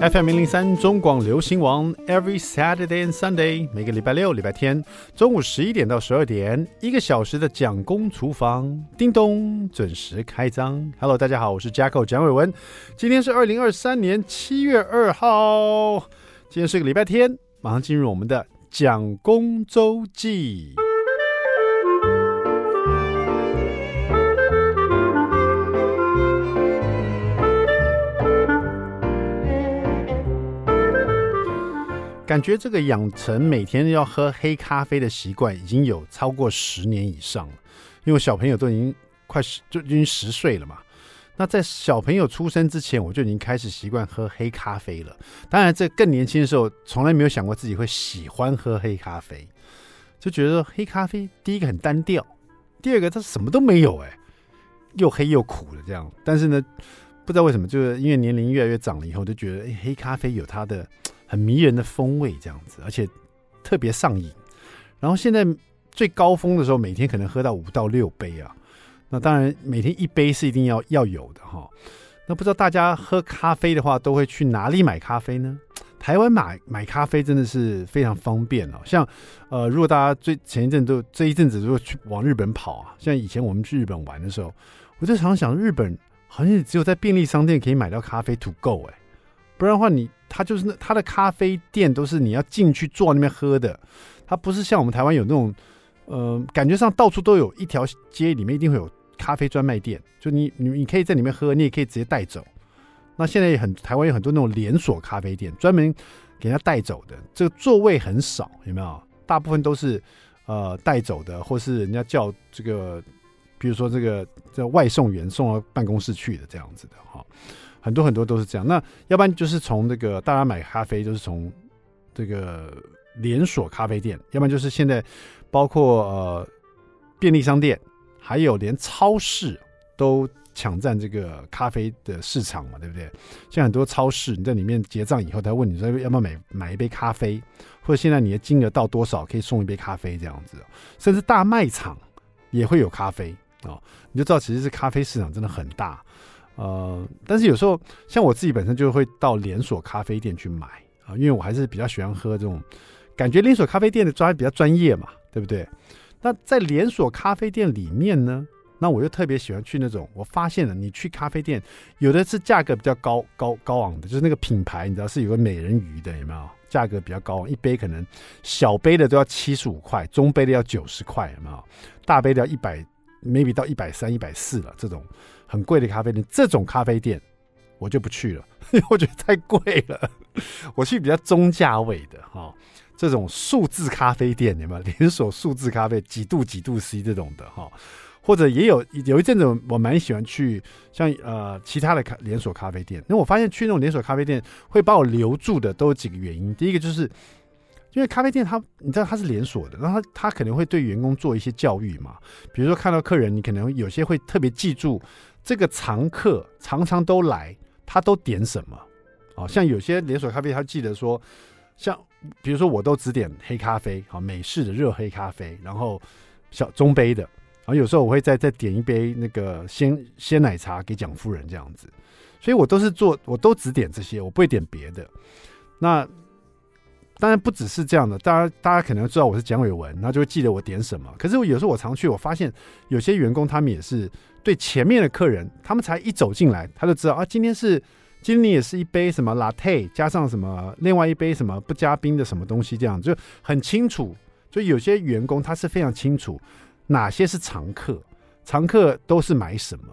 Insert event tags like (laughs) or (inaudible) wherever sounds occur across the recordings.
FM 零零三中广流行王，Every Saturday and Sunday，每个礼拜六、礼拜天中午十一点到十二点，一个小时的蒋公厨房，叮咚准时开张。Hello，大家好，我是 Jacko 蒋伟文，今天是二零二三年七月二号，今天是个礼拜天，马上进入我们的蒋公周记。感觉这个养成每天要喝黑咖啡的习惯已经有超过十年以上了，因为小朋友都已经快十就已经十岁了嘛。那在小朋友出生之前，我就已经开始习惯喝黑咖啡了。当然，在更年轻的时候，从来没有想过自己会喜欢喝黑咖啡，就觉得黑咖啡第一个很单调，第二个它什么都没有，哎，又黑又苦的这样。但是呢，不知道为什么，就是因为年龄越来越长了以后，就觉得哎，黑咖啡有它的。很迷人的风味，这样子，而且特别上瘾。然后现在最高峰的时候，每天可能喝到五到六杯啊。那当然，每天一杯是一定要要有的哈。那不知道大家喝咖啡的话，都会去哪里买咖啡呢？台湾买买咖啡真的是非常方便哦。像呃，如果大家最前一阵都这一阵子如果去往日本跑啊，像以前我们去日本玩的时候，我就常想，日本好像只有在便利商店可以买到咖啡 to go 哎。不然的话，你他就是那他的咖啡店都是你要进去坐那边喝的，他不是像我们台湾有那种，呃，感觉上到处都有一条街里面一定会有咖啡专卖店，就你你你可以在里面喝，你也可以直接带走。那现在也很台湾有很多那种连锁咖啡店，专门给人家带走的，这个座位很少，有没有？大部分都是呃带走的，或是人家叫这个，比如说这个叫外送员送到办公室去的这样子的哈。很多很多都是这样，那要不然就是从这个大家买咖啡都是从这个连锁咖啡店，要不然就是现在包括呃便利商店，还有连超市都抢占这个咖啡的市场嘛，对不对？像很多超市，你在里面结账以后，他问你说要不要买买一杯咖啡，或者现在你的金额到多少可以送一杯咖啡这样子，甚至大卖场也会有咖啡哦，你就知道其实是咖啡市场真的很大。呃，但是有时候像我自己本身就会到连锁咖啡店去买啊，因为我还是比较喜欢喝这种感觉连锁咖啡店的专比较专业嘛，对不对？那在连锁咖啡店里面呢，那我就特别喜欢去那种，我发现了，你去咖啡店有的是价格比较高高高昂的，就是那个品牌，你知道是有个美人鱼的，有没有？价格比较高，一杯可能小杯的都要七十五块，中杯的要九十块，有没有？大杯的要一百，maybe 到一百三、一百四了，这种。很贵的咖啡店，这种咖啡店我就不去了，(laughs) 因为我觉得太贵了。(laughs) 我去比较中价位的哈，这种数字咖啡店，你们连锁数字咖啡几度几度 C 这种的哈？或者也有有一阵子我蛮喜欢去像呃其他的咖连锁咖啡店，因为我发现去那种连锁咖啡店会把我留住的都有几个原因。第一个就是因为咖啡店它你知道它是连锁的，然后它它可能会对员工做一些教育嘛，比如说看到客人，你可能有些会特别记住。这个常客常常都来，他都点什么？哦，像有些连锁咖啡，他记得说，像比如说我都只点黑咖啡，好美式的热黑咖啡，然后小中杯的，然后有时候我会再再点一杯那个鲜鲜奶茶给蒋夫人这样子，所以我都是做，我都只点这些，我不会点别的。那当然不只是这样的，大家大家可能知道我是蒋伟文，那就会记得我点什么。可是我有时候我常去，我发现有些员工他们也是。对前面的客人，他们才一走进来，他就知道啊，今天是今天也是一杯什么 latte 加上什么，另外一杯什么不加冰的什么东西，这样就很清楚。就有些员工他是非常清楚哪些是常客，常客都是买什么，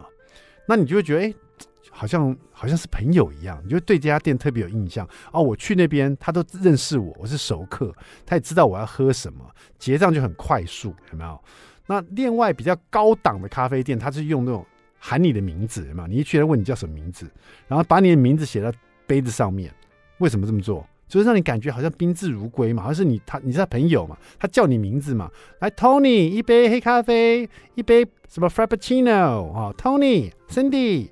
那你就会觉得哎，好像好像是朋友一样，你就对这家店特别有印象哦。我去那边，他都认识我，我是熟客，他也知道我要喝什么，结账就很快速，有没有？那另外比较高档的咖啡店，它是用那种喊你的名字嘛，你一去他问你叫什么名字，然后把你的名字写在杯子上面。为什么这么做？就是让你感觉好像宾至如归嘛，好像是你他你是他朋友嘛，他叫你名字嘛。来，Tony，一杯黑咖啡，一杯什么 Frappuccino 啊，Tony，Cindy，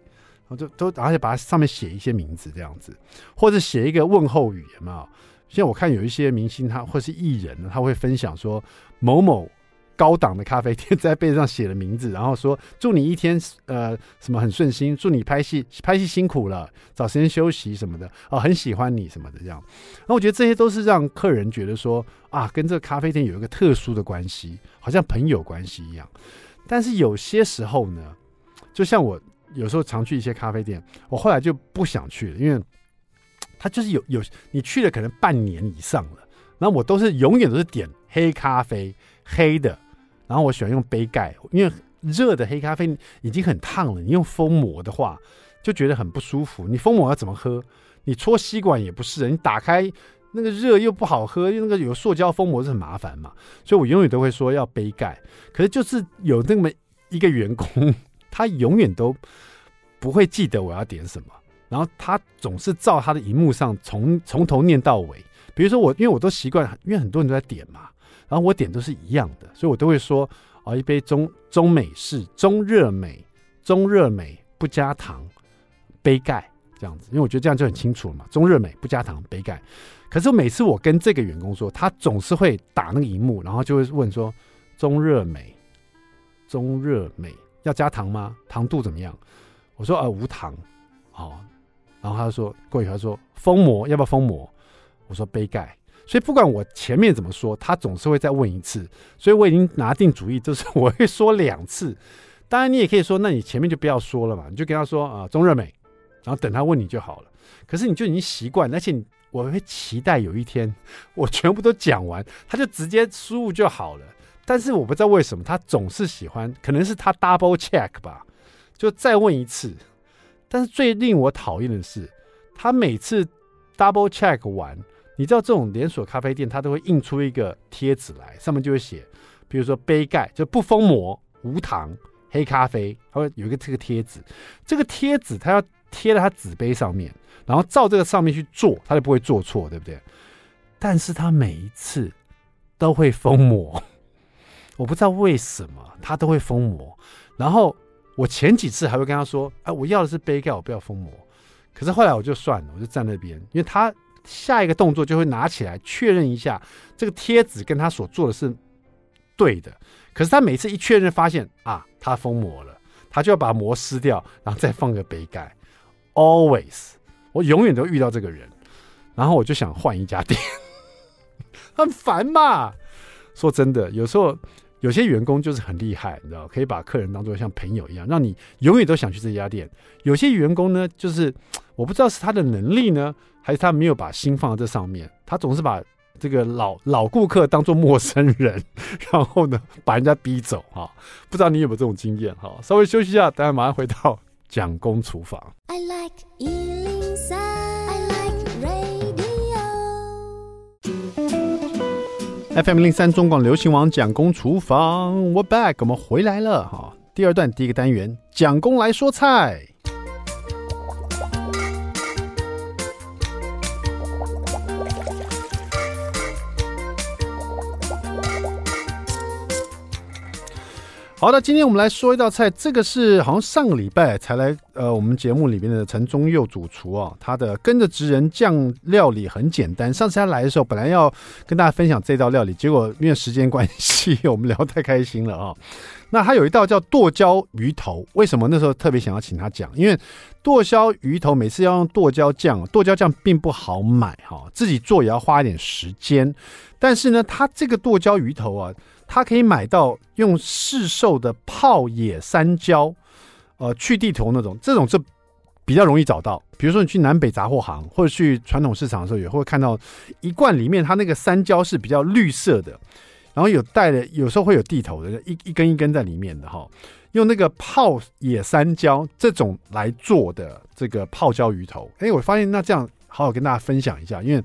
我就都而且把它上面写一些名字这样子，或者写一个问候语嘛。像我看有一些明星他或是艺人，他会分享说某某。高档的咖啡店，在杯子上写了名字，然后说祝你一天呃什么很顺心，祝你拍戏拍戏辛苦了，找时间休息什么的哦，很喜欢你什么的这样。那我觉得这些都是让客人觉得说啊，跟这个咖啡店有一个特殊的关系，好像朋友关系一样。但是有些时候呢，就像我有时候常去一些咖啡店，我后来就不想去了，因为他就是有有你去了可能半年以上了，然后我都是永远都是点黑咖啡黑的，然后我喜欢用杯盖，因为热的黑咖啡已经很烫了，你用封膜的话就觉得很不舒服。你封膜要怎么喝？你戳吸管也不是，你打开那个热又不好喝，因为那个有塑胶封膜是很麻烦嘛，所以我永远都会说要杯盖。可是就是有那么一个员工，他永远都不会记得我要点什么，然后他总是照他的荧幕上从从头念到尾。比如说我，因为我都习惯，因为很多人都在点嘛，然后我点都是一样的，所以我都会说哦，一杯中中美式中热美中热美不加糖杯盖这样子，因为我觉得这样就很清楚了嘛，中热美不加糖杯盖。可是每次我跟这个员工说，他总是会打那个荧幕，然后就会问说：“中热美，中热美要加糖吗？糖度怎么样？”我说：“呃，无糖。”哦，然后他就说：“过一会他说封膜要不要封膜？”我说：“杯盖。”所以不管我前面怎么说，他总是会再问一次。所以我已经拿定主意，就是我会说两次。当然，你也可以说，那你前面就不要说了嘛，你就跟他说：“啊、呃，中热美。”然后等他问你就好了。可是你就已经习惯，而且。我会期待有一天我全部都讲完，他就直接输入就好了。但是我不知道为什么他总是喜欢，可能是他 double check 吧，就再问一次。但是最令我讨厌的是，他每次 double check 完，你知道这种连锁咖啡店，他都会印出一个贴纸来，上面就会写，比如说杯盖就不封膜、无糖黑咖啡，他会有一个这个贴纸。这个贴纸他要贴在他纸杯上面。然后照这个上面去做，他就不会做错，对不对？但是他每一次都会封膜，(laughs) 我不知道为什么他都会封膜。然后我前几次还会跟他说：“哎，我要的是杯盖，我不要封膜。”可是后来我就算了，我就站那边，因为他下一个动作就会拿起来确认一下这个贴纸跟他所做的是对的。可是他每次一确认发现啊，他封膜了，他就要把膜撕掉，然后再放个杯盖，always。我永远都遇到这个人，然后我就想换一家店，很烦嘛。说真的，有时候有些员工就是很厉害，你知道，可以把客人当做像朋友一样，让你永远都想去这家店。有些员工呢，就是我不知道是他的能力呢，还是他没有把心放在这上面，他总是把这个老老顾客当做陌生人，然后呢，(laughs) 把人家逼走哈。不知道你有没有这种经验哈？稍微休息一下，等下马上回到蒋公厨房。I like FM 零三中广流行网蒋公厨房，We're back，我们回来了哈。第二段第一个单元，蒋公来说菜。好的，今天我们来说一道菜，这个是好像上个礼拜才来呃，我们节目里面的陈宗佑主厨啊，他的跟着职人酱料理很简单。上次他来的时候，本来要跟大家分享这道料理，结果因为时间关系，(laughs) 我们聊太开心了啊。(laughs) 那他有一道叫剁椒鱼头，为什么那时候特别想要请他讲？因为剁椒鱼头每次要用剁椒酱，剁椒酱并不好买哈，自己做也要花一点时间。但是呢，他这个剁椒鱼头啊。他可以买到用市售的泡野山椒，呃，去地头那种，这种是比较容易找到。比如说你去南北杂货行或者去传统市场的时候，也会看到一罐里面它那个山椒是比较绿色的，然后有带的，有时候会有地头的，一一根一根在里面的哈。用那个泡野山椒这种来做的这个泡椒鱼头，哎，我发现那这样好好跟大家分享一下，因为。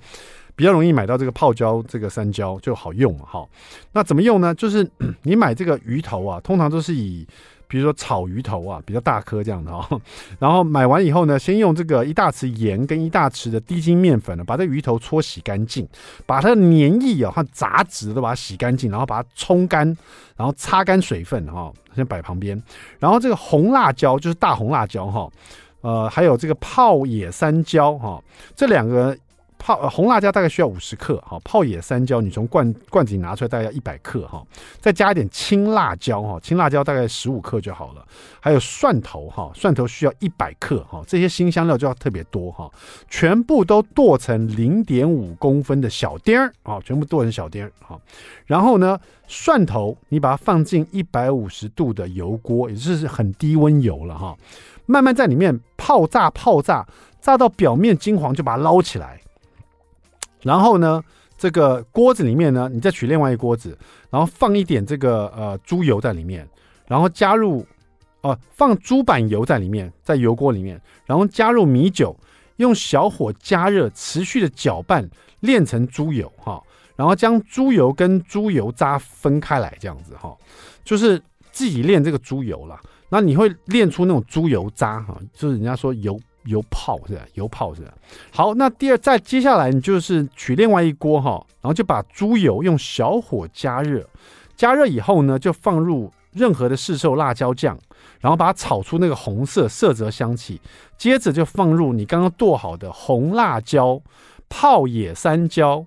比较容易买到这个泡椒，这个山椒就好用，哈。那怎么用呢？就是 (clears throat) 你买这个鱼头啊，通常都是以比如说草鱼头啊，比较大颗这样的哈。(laughs) 然后买完以后呢，先用这个一大匙盐跟一大匙的低筋面粉呢，把这鱼头搓洗干净，把它的黏液啊和杂质都把它洗干净，然后把它冲干，然后擦干水分哈，先摆旁边。然后这个红辣椒就是大红辣椒哈，呃，还有这个泡野山椒哈，这两个。泡、红辣椒大概需要五十克，哈，泡野山椒你从罐罐子里拿出来大概要一百克，哈，再加一点青辣椒，哈，青辣椒大概十五克就好了。还有蒜头，哈，蒜头需要一百克，哈，这些辛香料就要特别多，哈，全部都剁成零点五公分的小丁儿，啊，全部剁成小丁儿，哈。然后呢，蒜头你把它放进一百五十度的油锅，也就是很低温油了，哈，慢慢在里面泡炸，泡炸，炸到表面金黄，就把它捞起来。然后呢，这个锅子里面呢，你再取另外一锅子，然后放一点这个呃猪油在里面，然后加入哦、放猪板油在里面，在油锅里面，然后加入米酒，用小火加热，持续的搅拌，炼成猪油哈、然后将猪油跟猪油渣分开来，这样子哈、就是自己炼这个猪油了。那你会炼出那种猪油渣哈、就是人家说油。油泡是吧？油泡是吧？好，那第二，再接下来你就是取另外一锅哈，然后就把猪油用小火加热，加热以后呢，就放入任何的市售辣椒酱，然后把它炒出那个红色色泽香气，接着就放入你刚刚剁好的红辣椒、泡野山椒，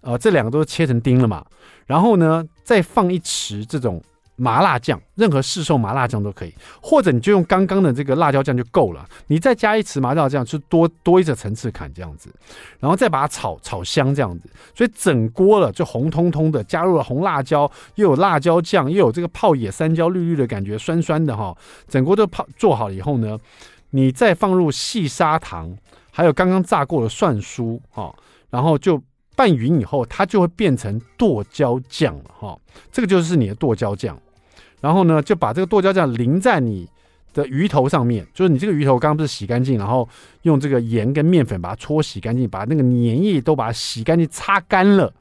呃，这两个都是切成丁了嘛，然后呢，再放一匙这种。麻辣酱，任何市售麻辣酱都可以，或者你就用刚刚的这个辣椒酱就够了。你再加一匙麻辣酱，就多多一个层次感这样子，然后再把它炒炒香这样子。所以整锅了就红彤彤的，加入了红辣椒，又有辣椒酱，又有这个泡野山椒绿绿的感觉，酸酸的哈。整锅都泡做好了以后呢，你再放入细砂糖，还有刚刚炸过的蒜酥哈，然后就拌匀以后，它就会变成剁椒酱了哈。这个就是你的剁椒酱。然后呢，就把这个剁椒酱淋在你的鱼头上面，就是你这个鱼头刚刚不是洗干净，然后用这个盐跟面粉把它搓洗干净，把那个粘液都把它洗干净、擦干了。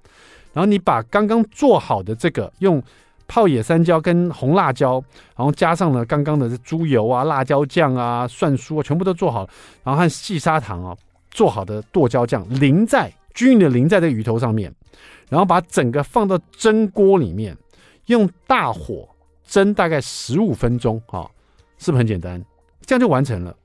然后你把刚刚做好的这个用泡野山椒跟红辣椒，然后加上了刚刚的猪油啊、辣椒酱啊、蒜酥啊，全部都做好了，然后和细砂糖啊做好的剁椒酱淋在均匀的淋在这个鱼头上面，然后把整个放到蒸锅里面，用大火。蒸大概十五分钟，哈，是不是很简单？这样就完成了。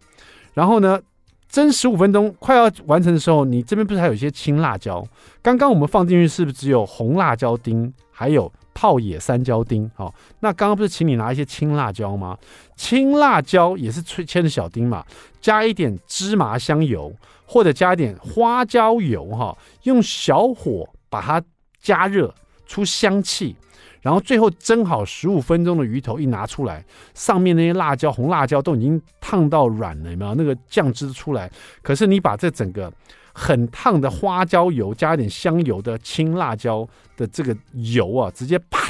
然后呢，蒸十五分钟快要完成的时候，你这边不是还有一些青辣椒？刚刚我们放进去是不是只有红辣椒丁，还有泡野山椒丁？好，那刚刚不是请你拿一些青辣椒吗？青辣椒也是切切的小丁嘛，加一点芝麻香油，或者加一点花椒油，哈，用小火把它加热出香气。然后最后蒸好十五分钟的鱼头一拿出来，上面那些辣椒、红辣椒都已经烫到软了，有没有？那个酱汁出来。可是你把这整个很烫的花椒油加一点香油的青辣椒的这个油啊，直接啪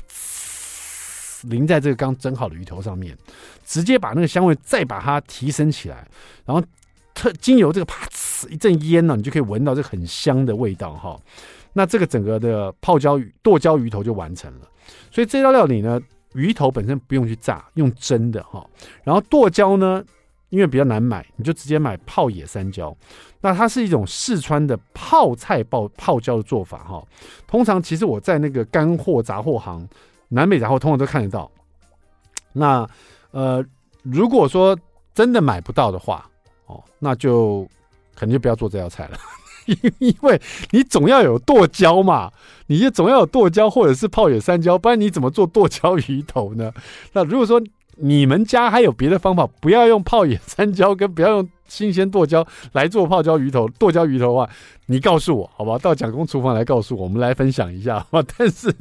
淋在这个刚蒸好的鱼头上面，直接把那个香味再把它提升起来，然后特精油这个啪一阵烟呢，你就可以闻到这很香的味道哈。那这个整个的泡椒鱼剁椒鱼头就完成了。所以这道料理呢，鱼头本身不用去炸，用蒸的哈。然后剁椒呢，因为比较难买，你就直接买泡野山椒。那它是一种四川的泡菜爆泡椒的做法哈。通常其实我在那个干货杂货行、南北杂货通常都看得到。那呃，如果说真的买不到的话，哦，那就可能就不要做这道菜了。(laughs) 因为你总要有剁椒嘛，你就总要有剁椒或者是泡野山椒，不然你怎么做剁椒鱼头呢？那如果说你们家还有别的方法，不要用泡野山椒跟不要用新鲜剁椒来做泡椒鱼头、剁椒鱼头的话，你告诉我好吧？到蒋公厨房来告诉我，我们来分享一下好吧？(laughs) 但是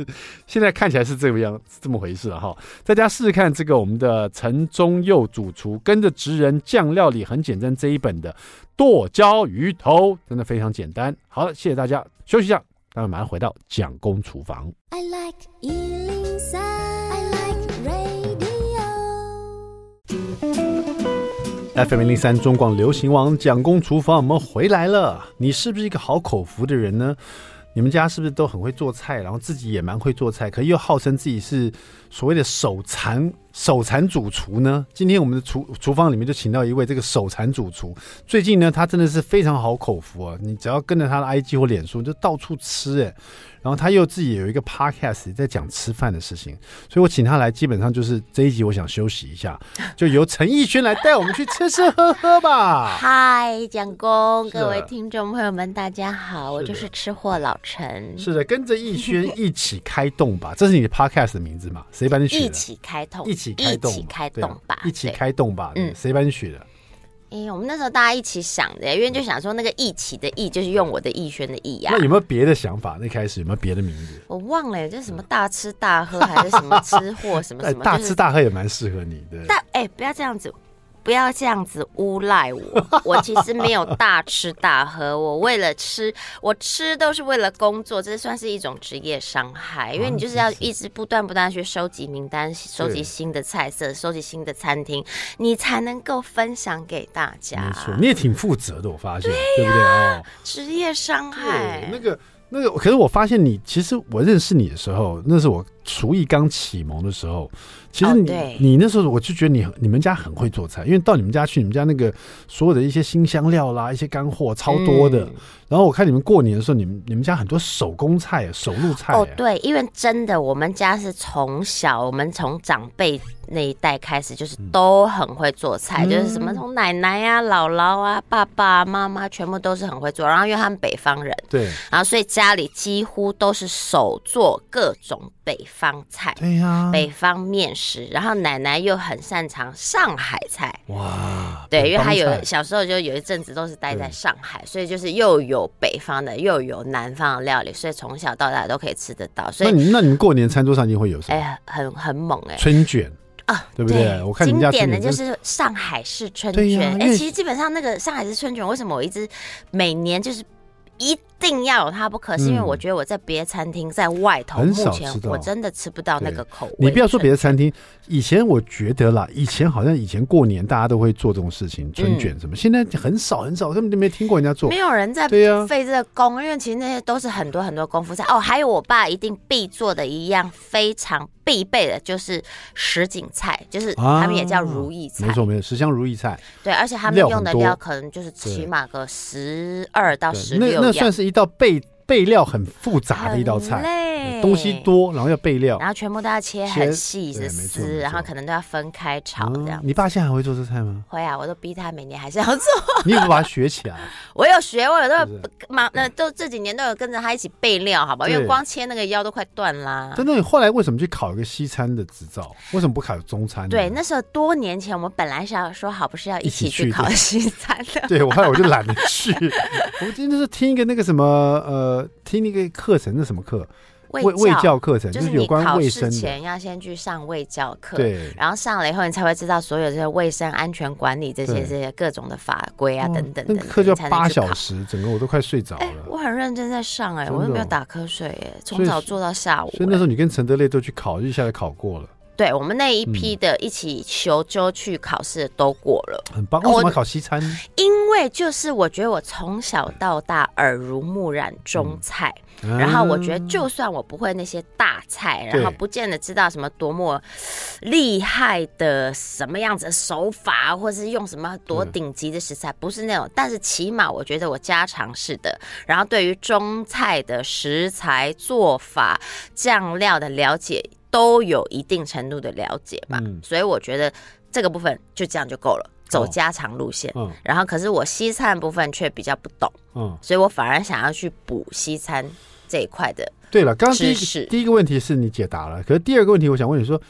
现在看起来是这个样这么回事了哈，大家试试看这个我们的陈忠佑主厨跟着职人酱料理很简单这一本的。剁椒鱼头真的非常简单。好了，谢谢大家，休息一下，待会马上回到蒋公厨房。I like 103, I like radio. FM 103中广流行王蒋公厨房，我们回来了。你是不是一个好口福的人呢？你们家是不是都很会做菜，然后自己也蛮会做菜，可又号称自己是所谓的手残手残主厨呢？今天我们的厨厨房里面就请到一位这个手残主厨。最近呢，他真的是非常好口福啊！你只要跟着他的 IG 或脸书，就到处吃哎。然后他又自己有一个 podcast 在讲吃饭的事情，所以我请他来，基本上就是这一集我想休息一下，(laughs) 就由陈奕迅来带我们去吃吃喝喝吧。嗨，蒋公，各位听众朋友们，大家好，我就是吃货老陈。是的，跟着奕迅一起开动吧，这是你的 podcast 的名字吗？谁帮你取的？一起开动，一起开动，一起开动吧，一起开动吧。嗯，谁帮你取的？哎、欸，我们那时候大家一起想的，因为就想说那个“一起”的“意”就是用我的逸轩的“逸”呀。那有没有别的想法？那开始有没有别的名字？我忘了，就是什么大吃大喝，还是什么吃货什么什么？(laughs) 大吃大喝也蛮适合你的。但哎、欸，不要这样子。不要这样子诬赖我，(laughs) 我其实没有大吃大喝，我为了吃，我吃都是为了工作，这算是一种职业伤害，因为你就是要一直不断不断去收集名单，收集新的菜色，收集新的餐厅，你才能够分享给大家。没错，你也挺负责的，我发现，对，不对？哦？职业伤害，那个那个，可是我发现你，其实我认识你的时候，那是我厨艺刚启蒙的时候。其实你、oh, 你那时候我就觉得你你们家很会做菜，因为到你们家去，你们家那个所有的一些新香料啦，一些干货超多的。嗯、然后我看你们过年的时候，你们你们家很多手工菜、手路菜。哦，oh, 对，因为真的，我们家是从小，我们从长辈那一代开始，就是都很会做菜，嗯、就是什么从奶奶啊、姥姥啊、爸爸妈妈，全部都是很会做。然后因为他们北方人，对，然后所以家里几乎都是手做各种北方菜。对呀、啊，北方面食。然后奶奶又很擅长上海菜，哇，对，因为她有小时候就有一阵子都是待在上海，所以就是又有北方的，又有南方的料理，所以从小到大都可以吃得到。所以，那你那你们过年餐桌上一定会有什么？哎，很很猛哎，春卷啊，对不对？经典的就是上海市春卷。哎、啊，其实基本上那个上海市春卷，为什么我一直每年就是一。一定要有它不可，是因为我觉得我在别的餐厅在外头，目前我真的吃不到那个口味。你不要说别的餐厅，以前我觉得啦，以前好像以前过年大家都会做这种事情，春卷什么，现在很少很少，根本就没听过人家做。没有人在费这个工，因为其实那些都是很多很多功夫菜哦。还有我爸一定必做的一样非常必备的就是什锦菜，就是他们也叫如意菜，没错没错，十香如意菜。对，而且他们用的料可能就是起码个十二到十六样，那算是。一道备备料很复杂的一道菜，累东西多，然后要备料，然后全部都要切很细的丝，然后可能都要分开炒这样、嗯。你爸现在还会做这菜吗？会啊，我都逼他每年还是要做。(laughs) 你有没有把它学起来？(laughs) 我有学，我有时候忙，那都这几年都有跟着他一起备料，好吧？对因为光切那个腰都快断啦。真的，你后来为什么去考一个西餐的执照？为什么不考中餐？对，那时候多年前，我们本来是要说好，不是要一起去考西餐的。对，我后来我就懒得去。(laughs) 我们今天是听一个那个什么呃。听那个课程是什么课？卫卫教课程，就是有关卫生前要先去上卫教课，对，然后上了以后，你才会知道所有这些卫生安全管理这些这些各种的法规啊等等。那课就要八小时，整个我都快睡着了。我很认真在上哎，我都没有打瞌睡哎，从早做到下午。所以那时候你跟陈德烈都去考，一下就考过了。对，我们那一批的一起求就去考试都过了，很棒。为什么考西餐？因为就是我觉得我从小到大耳濡目染中菜。然后我觉得，就算我不会那些大菜，然后不见得知道什么多么厉害的什么样子的手法，或是用什么多顶级的食材，不是那种，但是起码我觉得我家常式的，然后对于中菜的食材做法、酱料的了解，都有一定程度的了解嘛。所以我觉得这个部分就这样就够了。走家常路线，哦嗯、然后可是我西餐部分却比较不懂，嗯，所以我反而想要去补西餐这一块的。对了，刚刚第一个第一个问题是你解答了，可是第二个问题我想问你说，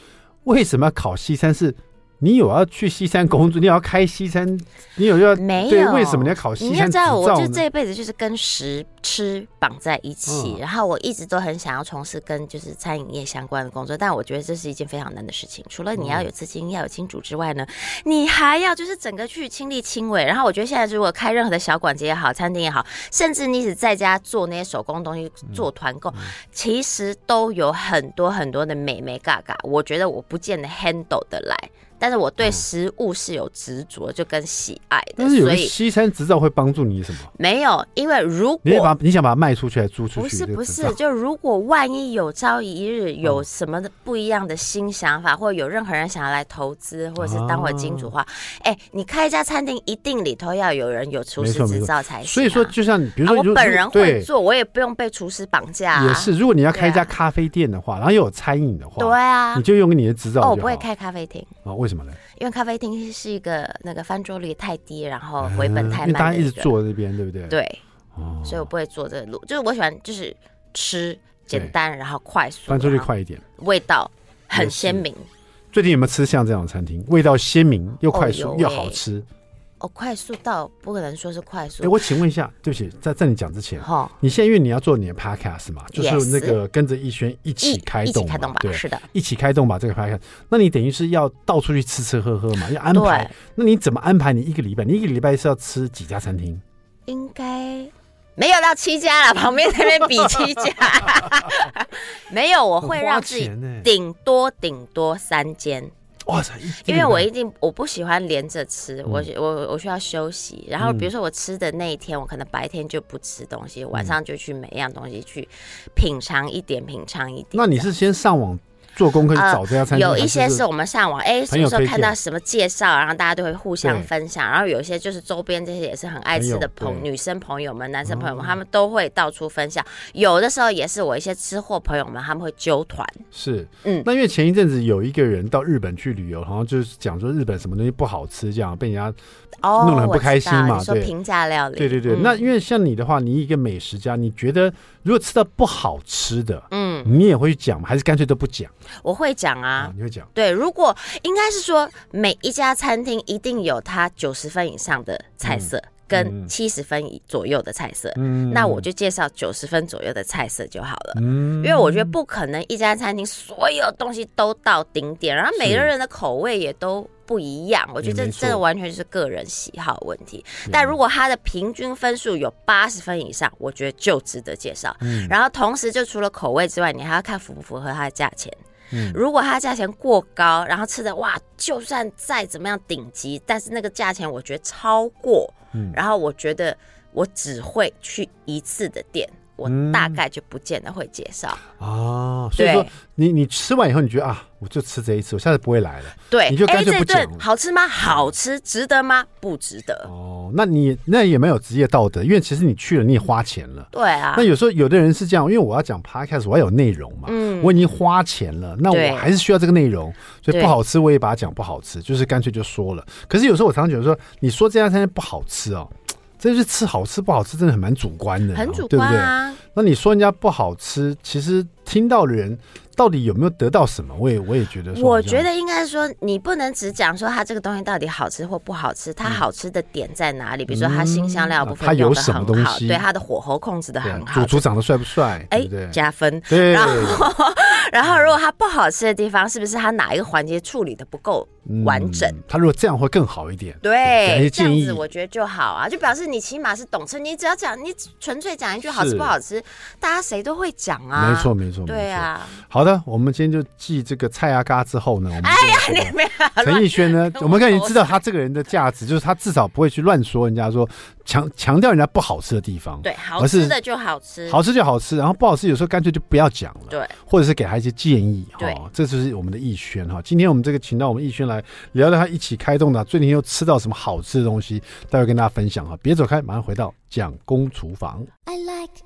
为什么要考西餐是？你有要去西山工作？你要开西山？你有要没有？为什么你要考西山？你要知道，我就这一辈子就是跟食吃绑在一起。嗯、然后我一直都很想要从事跟就是餐饮业相关的工作，但我觉得这是一件非常难的事情。除了你要有资金、嗯、要有金主之外呢，你还要就是整个去亲力亲为。然后我觉得现在如果开任何的小馆子也好，餐厅也好，甚至你只在家做那些手工东西做团购，其实都有很多很多的美眉嘎嘎。我觉得我不见得 handle 得来。但是我对食物是有执着，就跟喜爱的。但是所以西餐执照会帮助你什么？没有，因为如果你把果你想把它卖出去还租出去？不是不是就如果万一有朝一日有什么的不一样的新想法，(laughs) 或者有任何人想要来投资，或者是当我金主的话，哎、你开一家餐厅一定里头要有人有厨师执照才行、啊。所以说，就像比如说，啊、我本人会做，我也不用被厨师绑架、啊。也是，如果你要开一家咖啡店的话，啊、然后又有餐饮的话，对啊，你就用你的执照。哦，我不会开咖啡厅啊？为什么呢？因为咖啡厅是一个那个翻桌率太低，然后回本太慢、大家一直坐那边，对不对？对，哦，所以我不会坐这个路。就是我喜欢，就是吃简单，然后快速，翻桌率快一点，味道很鲜明。最近有没有吃像这样的餐厅？味道鲜明又快速、哦、又好吃。哦，快速到不可能说是快速。哎，我请问一下，对不起，在在你讲之前，哈，你现在因为你要做你的 podcast 嘛，就是那个跟着逸轩一起开动，一起开动吧，对，是的，一起开动吧，这个 podcast，那你等于是要到处去吃吃喝喝嘛，要安排。那你怎么安排？你一个礼拜，你一个礼拜是要吃几家餐厅？应该没有到七家了，旁边那边比七家，(laughs) 没有，我会让自己顶多顶多三间。哇塞！因为我一定我不喜欢连着吃，嗯、我我我需要休息。然后比如说我吃的那一天，我可能白天就不吃东西，嗯、晚上就去每一样东西去品尝一点，品尝一点。那你是先上网？做功课找这家餐厅，有一些是我们上网，哎，什么时候看到什么介绍，然后大家都会互相分享。然后有一些就是周边这些也是很爱吃的朋女生朋友们、男生朋友们，他们都会到处分享。有的时候也是我一些吃货朋友们，他们会揪团。是，嗯，那因为前一阵子有一个人到日本去旅游，好像就是讲说日本什么东西不好吃，这样被人家弄得很不开心嘛。说平价料理，对对对。那因为像你的话，你一个美食家，你觉得如果吃到不好吃的，嗯，你也会讲吗？还是干脆都不讲？我会讲啊，啊，你会讲。对，如果应该是说每一家餐厅一定有它九十分以上的菜色，嗯、跟七十分左右的菜色，嗯，那我就介绍九十分左右的菜色就好了。嗯，因为我觉得不可能一家餐厅所有东西都到顶点，然后每个人的口味也都不一样。我觉得这这个完全就是个人喜好问题。但如果它的平均分数有八十分以上，我觉得就值得介绍。嗯，然后同时就除了口味之外，你还要看符不符合它的价钱。嗯如果它价钱过高，然后吃的哇，就算再怎么样顶级，但是那个价钱我觉得超过，嗯，然后我觉得我只会去一次的店。我大概就不见得会介绍哦，所以说你你吃完以后，你觉得啊，我就吃这一次，我下次不会来了。对，你就干脆不讲。好吃吗？好吃，值得吗？不值得。哦，那你那也没有职业道德，因为其实你去了，你也花钱了。对啊。那有时候有的人是这样，因为我要讲 podcast，我要有内容嘛。嗯。我已经花钱了，那我还是需要这个内容，所以不好吃我也把它讲不好吃，就是干脆就说了。可是有时候我常常觉得说，你说这家餐厅不好吃哦。这是吃好吃不好吃，真的很蛮主观的，很主观啊，对不对？那你说人家不好吃，其实听到的人到底有没有得到什么？我也我也觉得说，我觉得应该说，你不能只讲说它这个东西到底好吃或不好吃，它好吃的点在哪里？嗯、比如说它新香料部分用的很好，嗯啊、它有什么东西？对，它的火候控制的很好，主厨长得帅不帅？哎，加分。对，然后 (laughs) 然后如果它不好吃的地方，是不是它哪一个环节处理的不够？完整，他如果这样会更好一点。对，这样子我觉得就好啊，就表示你起码是懂吃。你只要讲，你纯粹讲一句好吃不好吃，大家谁都会讲啊。没错，没错，对啊。好的，我们今天就继这个蔡阿嘎之后呢，我们哎呀，你没有陈奕轩呢，我们已经知道他这个人的价值，就是他至少不会去乱说人家说强强调人家不好吃的地方。对，好吃的就好吃，好吃就好吃，然后不好吃有时候干脆就不要讲了。对，或者是给他一些建议。对，这就是我们的奕轩哈。今天我们这个请到我们奕轩来聊聊他。一起开动的，最近又吃到什么好吃的东西？待会跟大家分享哈，别走开，马上回到蒋公厨房。I like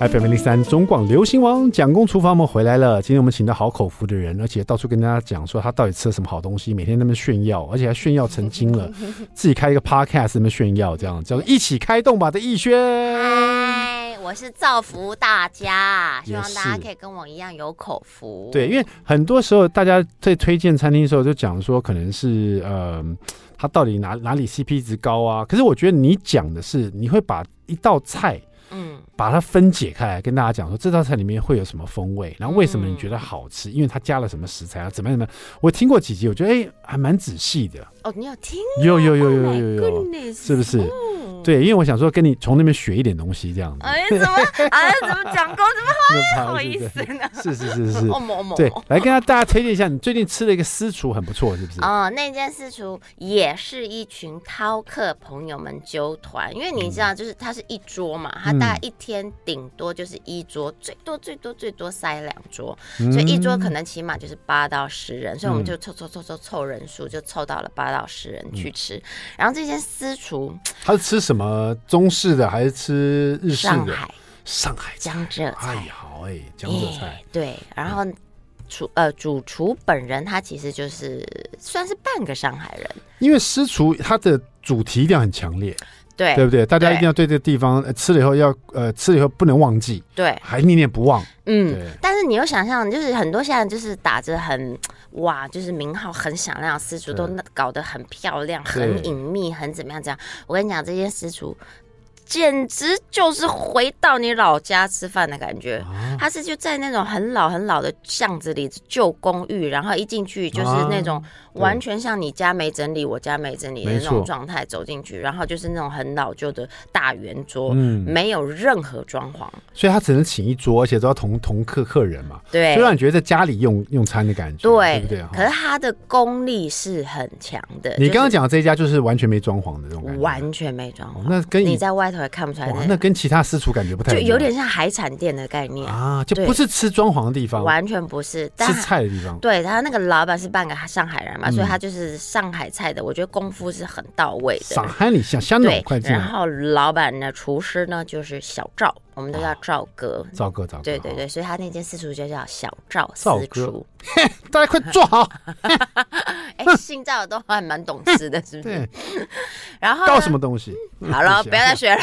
FM 零三中广流行王蒋公厨房，我们回来了。今天我们请到好口福的人，而且到处跟大家讲说他到底吃了什么好东西，每天那么炫耀，而且还炫耀成精了，(laughs) 自己开一个 podcast 那么炫耀，这样叫做一起开动吧的逸轩。嗨。我是造福大家，希望大家可以跟我一样有口福。对，因为很多时候大家在推荐餐厅的时候，就讲说可能是呃，他到底哪哪里 CP 值高啊？可是我觉得你讲的是，你会把一道菜，嗯，把它分解开来，跟大家讲说这道菜里面会有什么风味，然后为什么你觉得好吃？嗯、因为它加了什么食材啊？怎么样怎么样？我听过几集，我觉得哎，还蛮仔细的。哦，你有听？有有有有有有有，是不是？对，因为我想说跟你从那边学一点东西这样子。哎，怎么哎？怎么讲过怎么好？(laughs) 意思呢？是是是是。(laughs) 对，来跟大家推荐一下，你最近吃了一个私厨，很不错，是不是？哦，那间私厨也是一群饕客朋友们揪团，因为你知道，就是它是一桌嘛，它大概一天顶多就是一桌，最多最多最多塞两桌，所以一桌可能起码就是八到十人，所以我们就凑凑凑凑凑人数，就凑到了八到十人去吃。然后这间私厨，他是吃什么？中式的还是吃日式的？上海，上海江浙菜，哎，好哎，江浙菜，对，然后。厨呃，主厨本人他其实就是算是半个上海人，因为私厨他的主题一定要很强烈，对对不对？大家一定要对这个地方呃吃了以后要呃吃了以后不能忘记，对，还念念不忘。嗯，但是你又想象，就是很多现在就是打着很哇，就是名号很响亮的私厨都搞得很漂亮、很隐秘、很怎么样怎样。我跟你讲，这些私厨。简直就是回到你老家吃饭的感觉。他是就在那种很老很老的巷子里旧公寓，然后一进去就是那种完全像你家没整理，我家没整理的那种状态走进去，然后就是那种很老旧的大圆桌，没有任何装潢，所以他只能请一桌，而且都要同同客客人嘛，对，就让你觉得在家里用用餐的感觉，对不对？可是他的功力是很强的。你刚刚讲的这一家就是完全没装潢的这种感觉，完全没装潢。那跟你在外头。看不出来，那跟其他私厨感觉不太一样，就有点像海产店的概念啊，就不是吃装潢的地方，完全不是吃菜的地方。对，他那个老板是半个上海人嘛，所以他就是上海菜的，我觉得功夫是很到位的。上海你像香港快然后老板呢，厨师呢就是小赵，我们都叫赵哥，赵哥，赵哥，对对对，所以他那间私厨就叫小赵私厨。(laughs) 大家快坐好。(laughs) 哎，姓赵的都还蛮懂事的，是不是？(laughs) 然后搞什么东西？好了，不要再学了。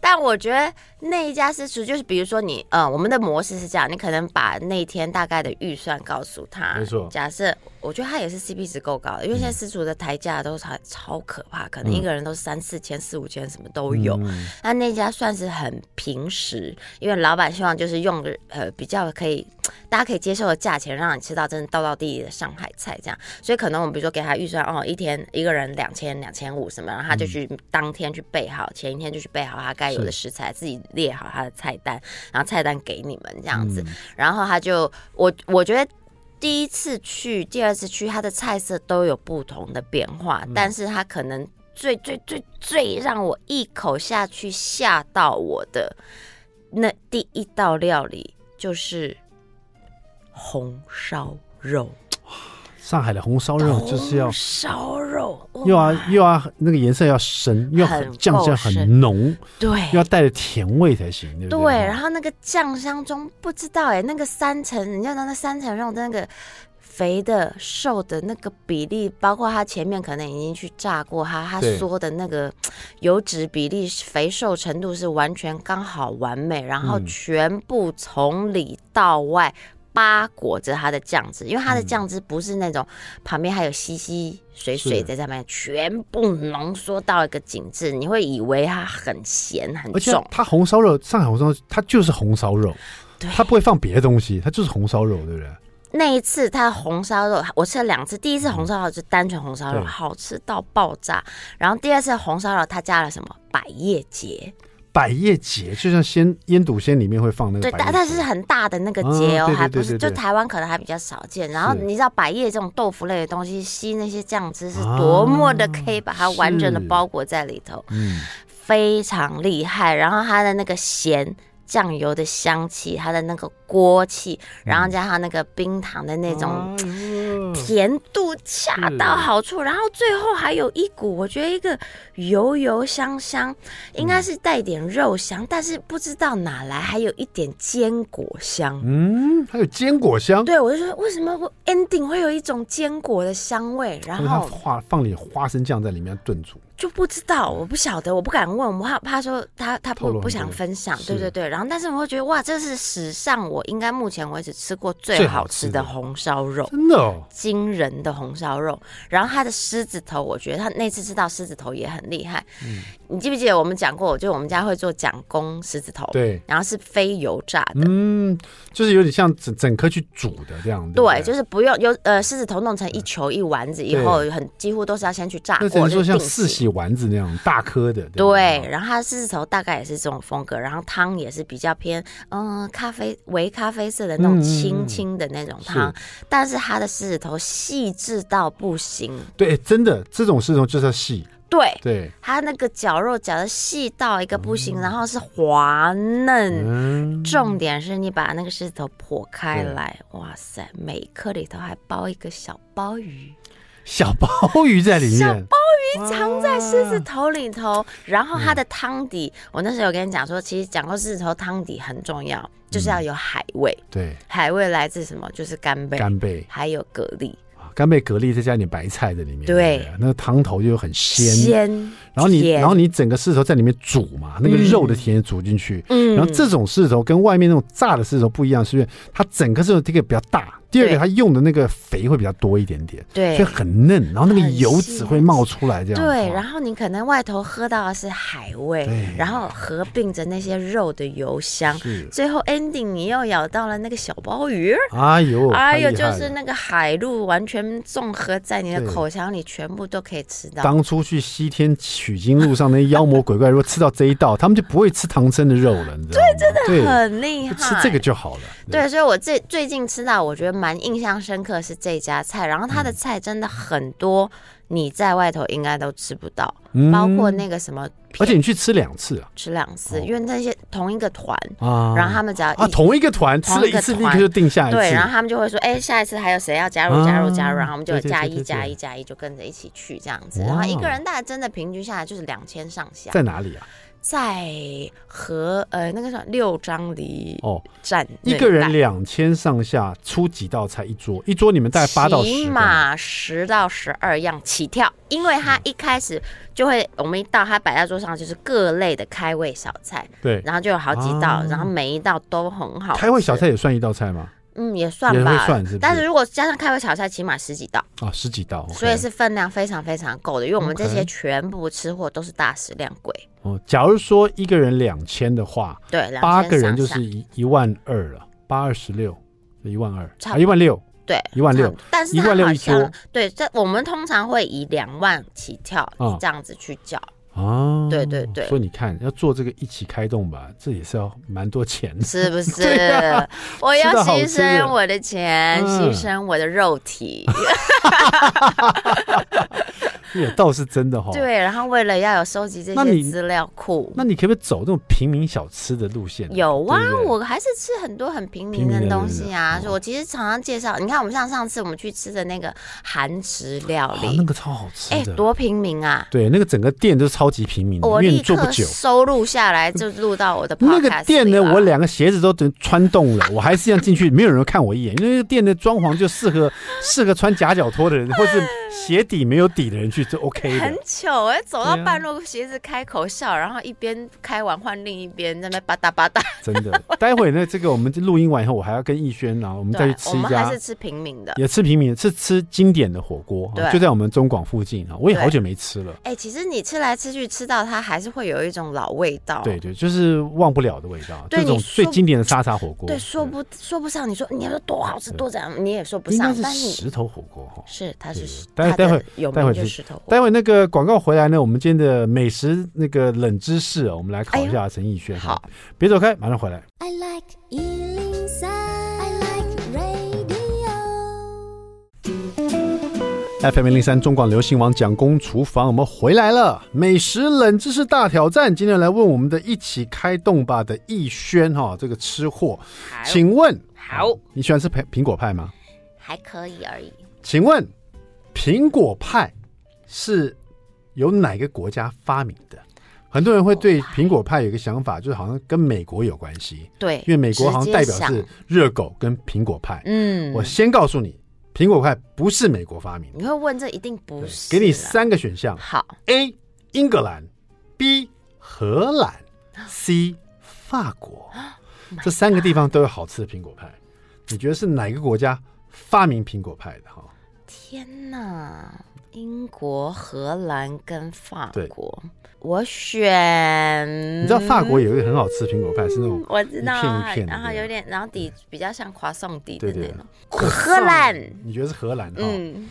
但我觉得那一家私厨就是，比如说你，呃，我们的模式是这样，你可能把那天大概的预算告诉他。没错。假设我觉得他也是 CP 值够高的，因为现在私厨的台价都超超可怕，可能一个人都三四千、四五千，什么都有。那那家算是很平时，因为老板希望就是用呃比较可以大家可以接受的价钱，让你吃到真的道道地地的上海菜这样。所以可能我们比如说给他预算哦，一天一个人两千、两千五什么，然后他就去当天去备好，前一天就去备好他该有的食材，自己列好他的菜单，然后菜单给你们这样子，然后他就我我觉得第一次去，第二次去，他的菜色都有不同的变化，但是他可能最最最最让我一口下去吓到我的那第一道料理就是红烧肉。上海的红烧肉就是要烧肉，又要又要那个颜色要深，又要很酱香很浓，对，又要带着甜味才行，对不对？对，然后那个酱香中不知道哎，那个三层，你知道那三层肉的那个肥的瘦的那个比例，包括它前面可能已经去炸过它，它缩的那个油脂比例、肥瘦程度是完全刚好完美，然后全部从里到外。扒裹着它的酱汁，因为它的酱汁不是那种旁边还有稀稀水水在上面，全部浓缩到一个紧致，你会以为它很咸很重。它红烧肉，上海红烧肉，它就是红烧肉，它不会放别的东西，它就是红烧肉，对不对？那一次它红烧肉，我吃了两次，第一次红烧肉就单纯红烧肉，好吃到爆炸。然后第二次红烧肉，它加了什么百叶结。百叶结就像鲜腌笃鲜里面会放那个，对，但但是很大的那个结哦，还不是就台湾可能还比较少见。然后你知道百叶这种豆腐类的东西吸那些酱汁是多么的可以把它完整的包裹在里头，嗯，非常厉害。然后它的那个咸。酱油的香气，它的那个锅气，然后加上那个冰糖的那种甜度恰到好处，然后最后还有一股我觉得一个油油香香，应该是带点肉香，但是不知道哪来还有一点坚果香。嗯，还有坚果香。对，我就说为什么 ending 会有一种坚果的香味？然后放放点花生酱在里面炖煮。就不知道，我不晓得，我不敢问，我怕怕说他他不不想分享，对对对。然后，但是我会觉得哇，这是史上我应该目前为止吃过最好吃的红烧肉，真的哦，惊人的红烧肉。然后他的狮子头，我觉得他那次吃到狮子头也很厉害。嗯，你记不记得我们讲过，就我们家会做蒋公狮子头，对，然后是非油炸的，嗯，就是有点像整整颗去煮的这样子。对，就是不用有呃狮子头弄成一球一丸子以后，很几乎都是要先去炸过，那说像四喜丸子那样大颗的。对，然后它的狮子头大概也是这种风格，然后汤也是比较偏嗯咖啡微咖啡色的那种清清的那种汤，但是它的狮子头细致到不行。对，真的这种狮子头就是要细。对，对，它那个绞肉绞的细到一个不行，然后是滑嫩。嗯、重点是你把那个狮子头剖开来，哇塞，每一颗里头还包一个小鲍鱼，小鲍鱼在里面，小鲍鱼藏在狮子头里头。然后它的汤底，嗯、我那时候有跟你讲说，其实讲过狮子头汤底很重要，就是要有海味。嗯、对，海味来自什么？就是干贝，干贝，还有蛤蜊。干贝蛤蜊再加一点白菜在里面，对，对，那个汤头就很鲜，鲜然后你，然后你整个狮子头在里面煮嘛，那个肉的甜也煮进去，嗯，然后这种狮子头跟外面那种炸的狮子头不一样，是因为它整个狮子头这个比较大。第二个，它用的那个肥会比较多一点点，对，所以很嫩，然后那个油脂会冒出来，这样。对，然后你可能外头喝到的是海味，然后合并着那些肉的油香，最后 ending 你又咬到了那个小鲍鱼，哎呦，哎呦，就是那个海陆完全综合在你的口腔里，全部都可以吃到。当初去西天取经路上那些妖魔鬼怪，如果吃到这一道，他们就不会吃唐僧的肉了，你知道吗？对，真的很厉害，吃这个就好了。对，所以我最最近吃到，我觉得。蛮印象深刻是这家菜，然后它的菜真的很多，你在外头应该都吃不到，嗯、包括那个什么，而且你去吃两次啊，吃两次，哦、因为那些同一个团啊，然后他们只要啊同一个团吃了一次，立刻就定下一次，对，然后他们就会说，哎，下一次还有谁要加入加入加入，然后我们就加一加一加一，就跟着一起去这样子，然后一个人大概真的平均下来就是两千上下，在哪里啊？在和呃那个什么六张犁哦站，一个人两千上下，出几道菜一桌，一桌你们大概八到十，起码十到十二样起跳，因为他一开始就会，我们一到他摆在桌上就是各类的开胃小菜，对，然后就有好几道，然后每一道都很好。开胃小菜也算一道菜吗？嗯，也算吧，但是如果加上开胃炒菜，起码十几道。啊，十几道，所以是分量非常非常够的，因为我们这些全部吃货都是大食量鬼。哦，假如说一个人两千的话，对，八个人就是一一万二了，八二十六，一万二，差一万六，对，一万六，但是一万六一桌，对，这我们通常会以两万起跳这样子去叫。哦，对对对，所以你看，要做这个一起开动吧，这也是要蛮多钱的，是不是？(laughs) 啊、我要牺牲我的钱，牺牲我的肉体。(laughs) 也倒是真的哈，对，然后为了要有收集这些资料库，那你可不可以走这种平民小吃的路线？有啊，我还是吃很多很平民的东西啊。我其实常常介绍，你看我们像上次我们去吃的那个韩食料理，那个超好吃，哎，多平民啊！对，那个整个店都是超级平民，我立刻收录下来就录到我的 (laughs) 那个店呢，我两个鞋子都等穿洞了，我还是要进去，没有人看我一眼，因为那个店的装潢就适合适合穿夹脚拖的人，或是鞋底没有底的人去。就 (laughs) OK，很糗哎，走到半路，鞋子开口笑，然后一边开完换另一边在那吧嗒吧嗒。真的，待会呢，这个我们录音完以后，我还要跟逸轩，然后我们再去吃一家，我们还是吃平民的，也吃平民，是吃经典的火锅，就在我们中广附近啊。我也好久没吃了。哎，其实你吃来吃去，吃到它还是会有一种老味道。对对，就是忘不了的味道。这种最经典的沙茶火锅，对，说不说不上。你说你要说多好吃多怎样，你也说不上。但是石头火锅哈，是它是待待会待会去。待会那个广告回来呢，我们今天的美食那个冷知识啊，我们来考一下陈奕轩。好，别走开，马上回来。I like 103, I like radio. FM 零零三中广流行网蒋公厨房，我们回来了。美食冷知识大挑战，今天来问我们的一起开动吧的逸轩哈，这个吃货，请问，好，你喜欢吃苹苹果派吗？还可以而已。请问，苹果派？是由哪个国家发明的？很多人会对苹果派有一个想法，就是好像跟美国有关系。对，因为美国好像代表是热狗跟苹果派。嗯，我先告诉你，苹果派不是美国发明的。你会问这一定不是？给你三个选项。好，A. 英格兰，B. 荷兰，C. 法国。(gasps) 这三个地方都有好吃的苹果派。你觉得是哪个国家发明苹果派的？哈，天哪！英国、荷兰跟法国，我选。你知道法国有一个很好吃的苹果派，是那种我知道，一片然后有点，然后底比较像华颂底的那种。荷兰，你觉得是荷兰？嗯，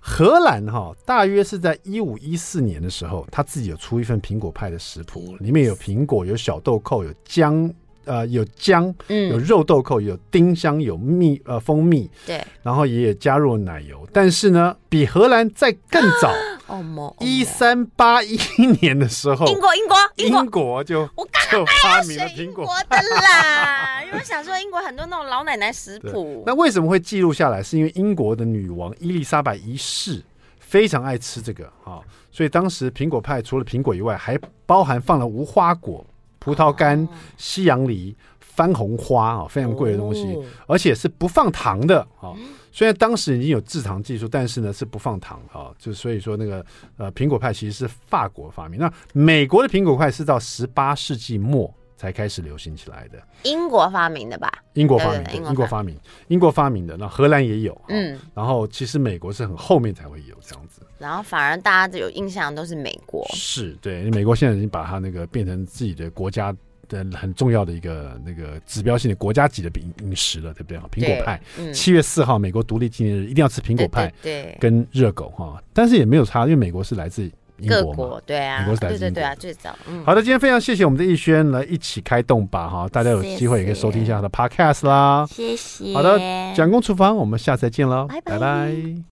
荷兰哈，大约是在一五一四年的时候，他自己有出一份苹果派的食谱，里面有苹果，有小豆蔻，有姜。呃，有姜，有肉豆蔻，有丁香，有蜜，呃，蜂蜜，对，然后也加入了奶油。但是呢，比荷兰在更早，(gasps) 一三八一年的时候，英国，英国，英国就我刚刚就发明了苹果的啦。(laughs) 因为我想说，英国很多那种老奶奶食谱。那为什么会记录下来？是因为英国的女王伊丽莎白一世非常爱吃这个啊，所以当时苹果派除了苹果以外，还包含放了无花果。葡萄干、西洋梨、番红花啊，非常贵的东西，而且是不放糖的啊。虽然当时已经有制糖技术，但是呢是不放糖啊。就所以说那个呃苹果派其实是法国发明，那美国的苹果派是到十八世纪末才开始流行起来的。英国发明的吧？英国发明的，英国发明，英国发明的。那荷兰也有，嗯。然后其实美国是很后面才会有这样子。然后反而大家有印象都是美国，是对，美国现在已经把它那个变成自己的国家的很重要的一个那个指标性的国家级的饮饮食了，对不对？苹果派，七月四号美国独立纪念日一定要吃苹果派，对，跟热狗哈。但是也没有差，因为美国是来自各国对啊，美国是来自对对对啊，最早。好的，今天非常谢谢我们的逸轩来一起开动吧哈，大家有机会也可以收听一下他的 Podcast 啦，谢谢。好的，蒋公厨房，我们下次再见喽，拜拜。